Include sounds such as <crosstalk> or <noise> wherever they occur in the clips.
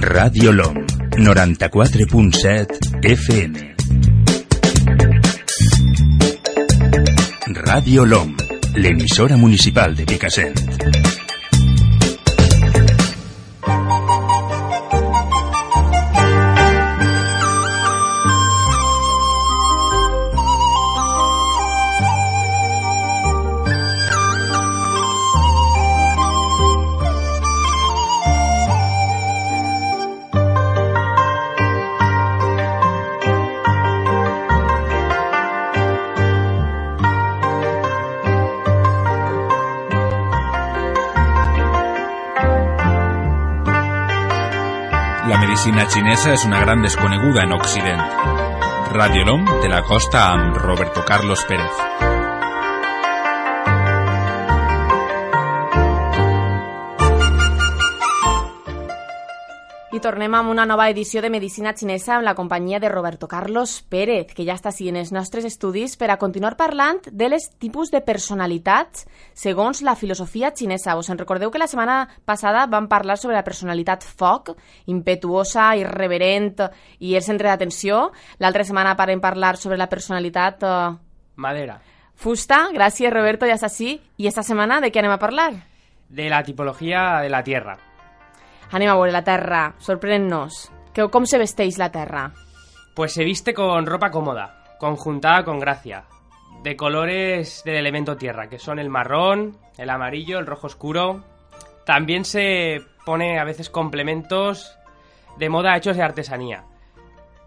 Radio LOM, 94.7 FM. Radio LOM, l'emissora municipal de Picassent. Medicina xinesa és una gran desconeguda en Occident. Radio LOM te la costa amb Roberto Carlos Pérez. I tornem amb una nova edició de Medicina Xinesa amb la companyia de Roberto Carlos Pérez, que ja està siguent els nostres estudis per a continuar parlant de les tipus de personalitats segons la filosofia xinesa. Us en recordeu que la setmana passada vam parlar sobre la personalitat foc, impetuosa, irreverent i el centre d'atenció. L'altra setmana parem parlar sobre la personalitat eh, Madera. fusta. Gràcies, Roberto, ja és així. I esta setmana de què anem a parlar? De la tipología de la Tierra. Anem a la Terra. Sorprèn-nos. Com se vesteix la Terra? Pues se viste con ropa cómoda, conjuntada con gracia, de colores del elemento tierra, que son el marrón, el amarillo, el rojo oscuro. También se pone a veces complementos de moda hechos de artesanía.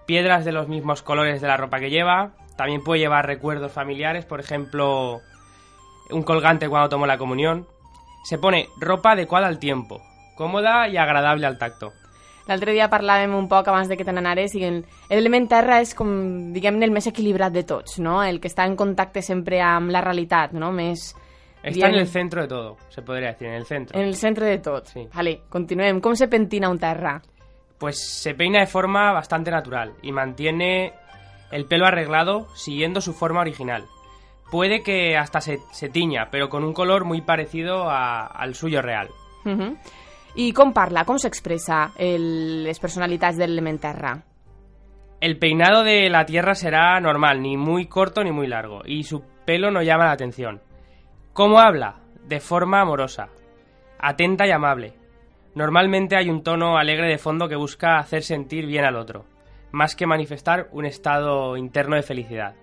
Piedras de los mismos colores de la ropa que lleva. También puede llevar recuerdos familiares, por ejemplo, un colgante cuando tomó la comunión. Se pone ropa adecuada al tiempo, cómoda y agradable al tacto. L'altre dia parlàvem un poc abans de que te n'anares i el- l'element terra és com, diguem-ne, el més equilibrat de tots, no? El que està en contacte sempre amb la realitat, no? Més... Está en el centro de todo, se podría decir, en el centro. en el centre de tot. Sí. Vale, continuem. Com se pentina un terra? Pues se peina de forma bastante natural y mantiene el pelo arreglado siguiendo su forma original. Puede que hasta se, se tiña, pero con un color muy parecido a- al suyo real. Uh -huh. I com parla, com s'expressa el- les personalitats de l'element terra? El peinado de la tierra será normal, ni muy corto ni muy largo, y su pelo no llama la atención. ¿Cómo habla? De forma amorosa, atenta y amable. Normalmente hay un tono alegre de fondo que busca hacer sentir bien al otro, más que manifestar un estado interno de felicidad.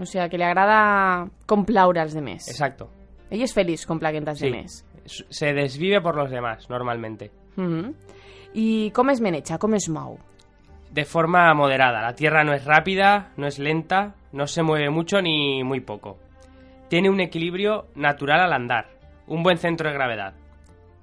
O sigui, que li agrada complaure als demés. Exacto. Ell és feliç complaguent als Sí. demés. Se desvive por los demás, normalmente. Uh -huh. I com es meneja, com es mou? De forma moderada. La Tierra no es rápida, no es lenta, no se mueve mucho ni muy poco. Tiene un equilibrio natural al andar, un buen centro de gravedad.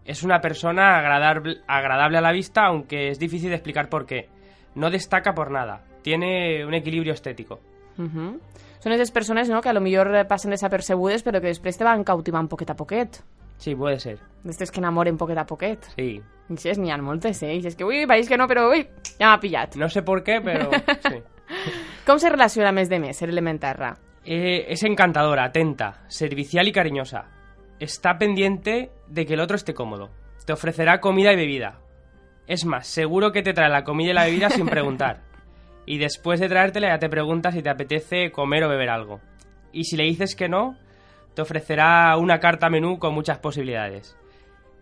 Es una persona agradable, agradable a la vista, aunque es difícil de explicar por qué. No destaca por nada. Tiene un equilibrio estético. Uh -huh. Són aquestes persones no, que a lo millor eh, passen desapercebudes però que després te van cautivant poquet a poquet. Sí, puede ser. D'estes que enamoren poquet a poquet. Sí. I així n'hi ha moltes, eh? I és que, ui, pareix que no, però, ui, ja m'ha pillat. No sé por qué, pero <laughs> sí. Com se relaciona més de més l'element terra? Eh, es encantadora, atenta, servicial y cariñosa. Está pendiente de que el otro esté cómodo. Te ofrecerá comida y bebida. Es más, seguro que te trae la comida y la bebida sin preguntar. Y después de traértela ya te pregunta si te apetece comer o beber algo. Y si le dices que no, te ofrecerá una carta menú con muchas posibilidades.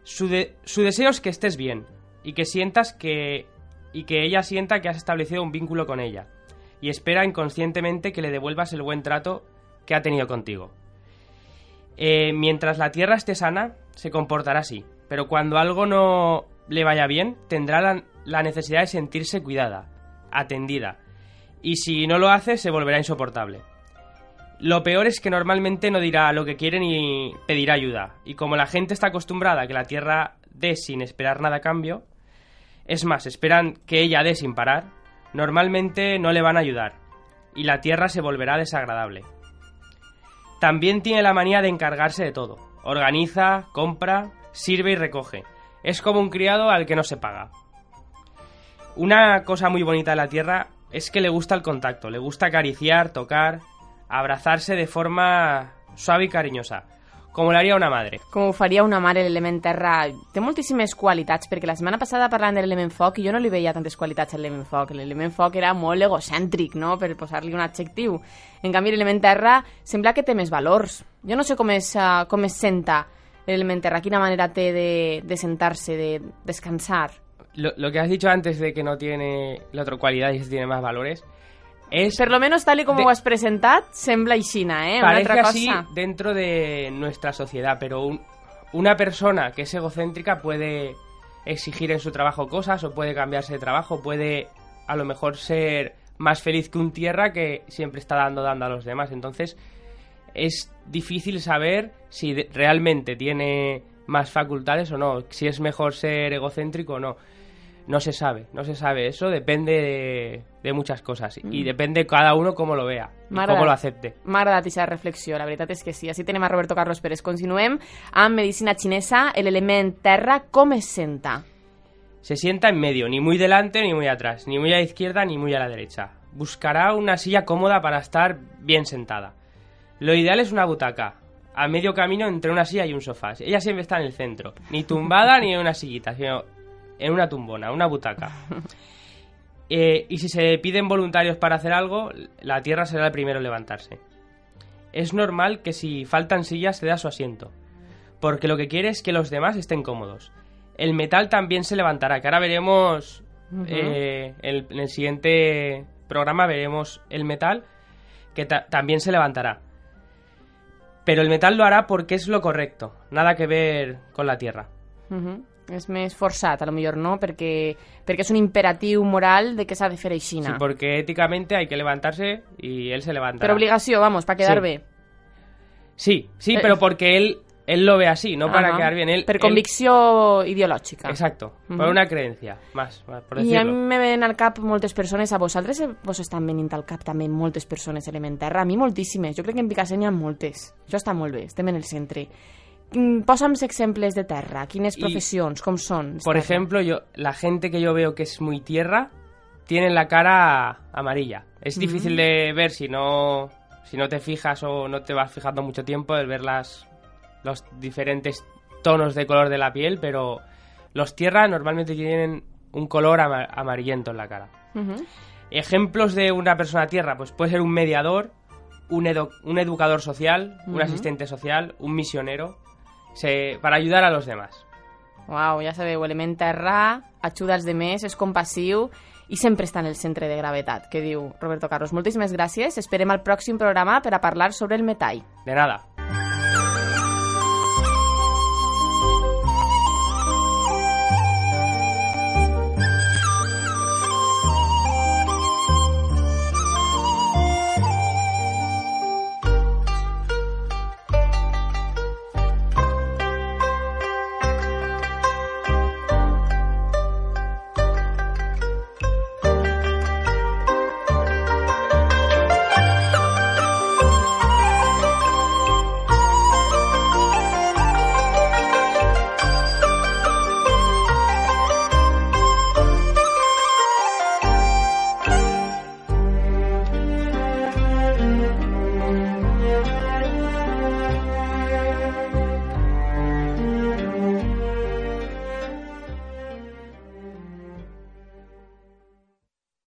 Su, su deseo es que estés bien y que sientas que y que ella sienta que has establecido un vínculo con ella y espera inconscientemente que le devuelvas el buen trato que ha tenido contigo. Eh, mientras la tierra esté sana, se comportará así, pero cuando algo no le vaya bien, tendrá la necesidad de sentirse cuidada, atendida, y si no lo hace, se volverá insoportable. Lo peor es que normalmente no dirá lo que quiere ni pedirá ayuda, y como la gente está acostumbrada a que la tierra dé sin esperar nada a cambio, es más, esperan que ella dé sin parar, normalmente no le van a ayudar, y la tierra se volverá desagradable. También tiene la manía de encargarse de todo. Organiza, compra, sirve y recoge. Es como un criado al que no se paga. Una cosa muy bonita de la tierra es que le gusta el contacto, le gusta acariciar, tocar, abrazarse de forma suave y cariñosa, como lo haría una madre. Com ho faria una mare l'element terra. Té moltíssimes qualitats, perquè la setmana passada parlant de l'element foc jo no li veia tantes qualitats a l'element foc. L'element foc era molt egocèntric, no?, per posar-li un adjectiu. En canvi, l'element terra sembla que té més valors. Jo no sé com es, uh, com es senta l'element terra, quina manera té de, de sentar-se, de descansar. Lo, lo que has dicho antes de que no tiene la otra cualidad y que tiene más valores Per lo menos, tal y como De- ho has presentat, sembla aixina, eh? Una parece altra así dentro de nuestra sociedad, pero un- una persona que es egocéntrica puede exigir en su trabajo cosas o puede cambiarse de trabajo, puede a lo mejor ser más feliz que un tierra que siempre está dando dando a los demás. Entonces es difícil saber si realmente tiene más facultades o no, si es mejor ser egocéntrico o no. No se sabe, no se sabe. Eso depende de, de muchas cosas y depende cada uno cómo lo vea y cómo lo acepte. M'ha aquesta reflexió, la veritat és que sí. Així tenem a Roberto Carlos Pérez. Continuem amb medicina xinesa, l'element terra, com es senta? Se sienta en medio, ni muy delante ni muy atrás, ni muy a la izquierda ni muy a la derecha. Buscará una silla cómoda para estar bien sentada. Lo ideal es una butaca, a medio camino entre una silla y un sofá. Ella siempre está en el centro, ni tumbada ni en una sillita, sino en una tumbona, una butaca. <laughs> Eh, y si se piden voluntarios para hacer algo, la tierra será el primero en levantarse. Es normal que si faltan sillas ceda su asiento, porque lo que quiere es que los demás estén cómodos. El metal también se levantará, que ahora veremos eh, el- en el siguiente programa veremos el metal, que ta- también se levantará. Pero el metal lo hará porque es lo correcto, nada que ver con la tierra. Uh -huh. És més forçat, a lo millor, no? Perquè, perquè és un imperatiu moral de que s'ha de fer Sí, aixina. porque éticamente hay que levantarse y él se levanta. Per obligació, vamos, para quedar Sí. bé. Sí, sí, Eh, pero porque él, él lo ve así, no para Ajá. quedar bien. Él, Per él- convicció ideològica. Exacto, por Ujú. una creencia, más, más, por I a mi me ven al cap moltes persones, a vosaltres eh, vos estan venint al cap també moltes persones element terra, a mi moltíssimes, jo crec que en Picassent hi ha moltes, això està molt bé, estem en el centre. Mm, Posa'm exemples de terra, quines I- professions, com són? Por terra? ejemplo, yo, la gente que yo veo que es muy tierra tiene la cara amarilla. Es difícil de ver si no, si no te fijas o no te vas fijando mucho tiempo el ver las, los diferentes tonos de color de la piel, pero los tierra normalmente tienen un color ama- amarillento en la cara. Ejemplos de una persona tierra, pues puede ser un mediador, un, edu- un educador social, un asistente social, un misionero, se, para ayudar a los demás. Uau, ja sabeu, element terra, ajuda als demés, és compassiu i sempre està en el centre de gravetat, que diu Roberto Carlos. Moltíssimes gràcies, esperem al pròxim programa per a parlar sobre el metall. De nada.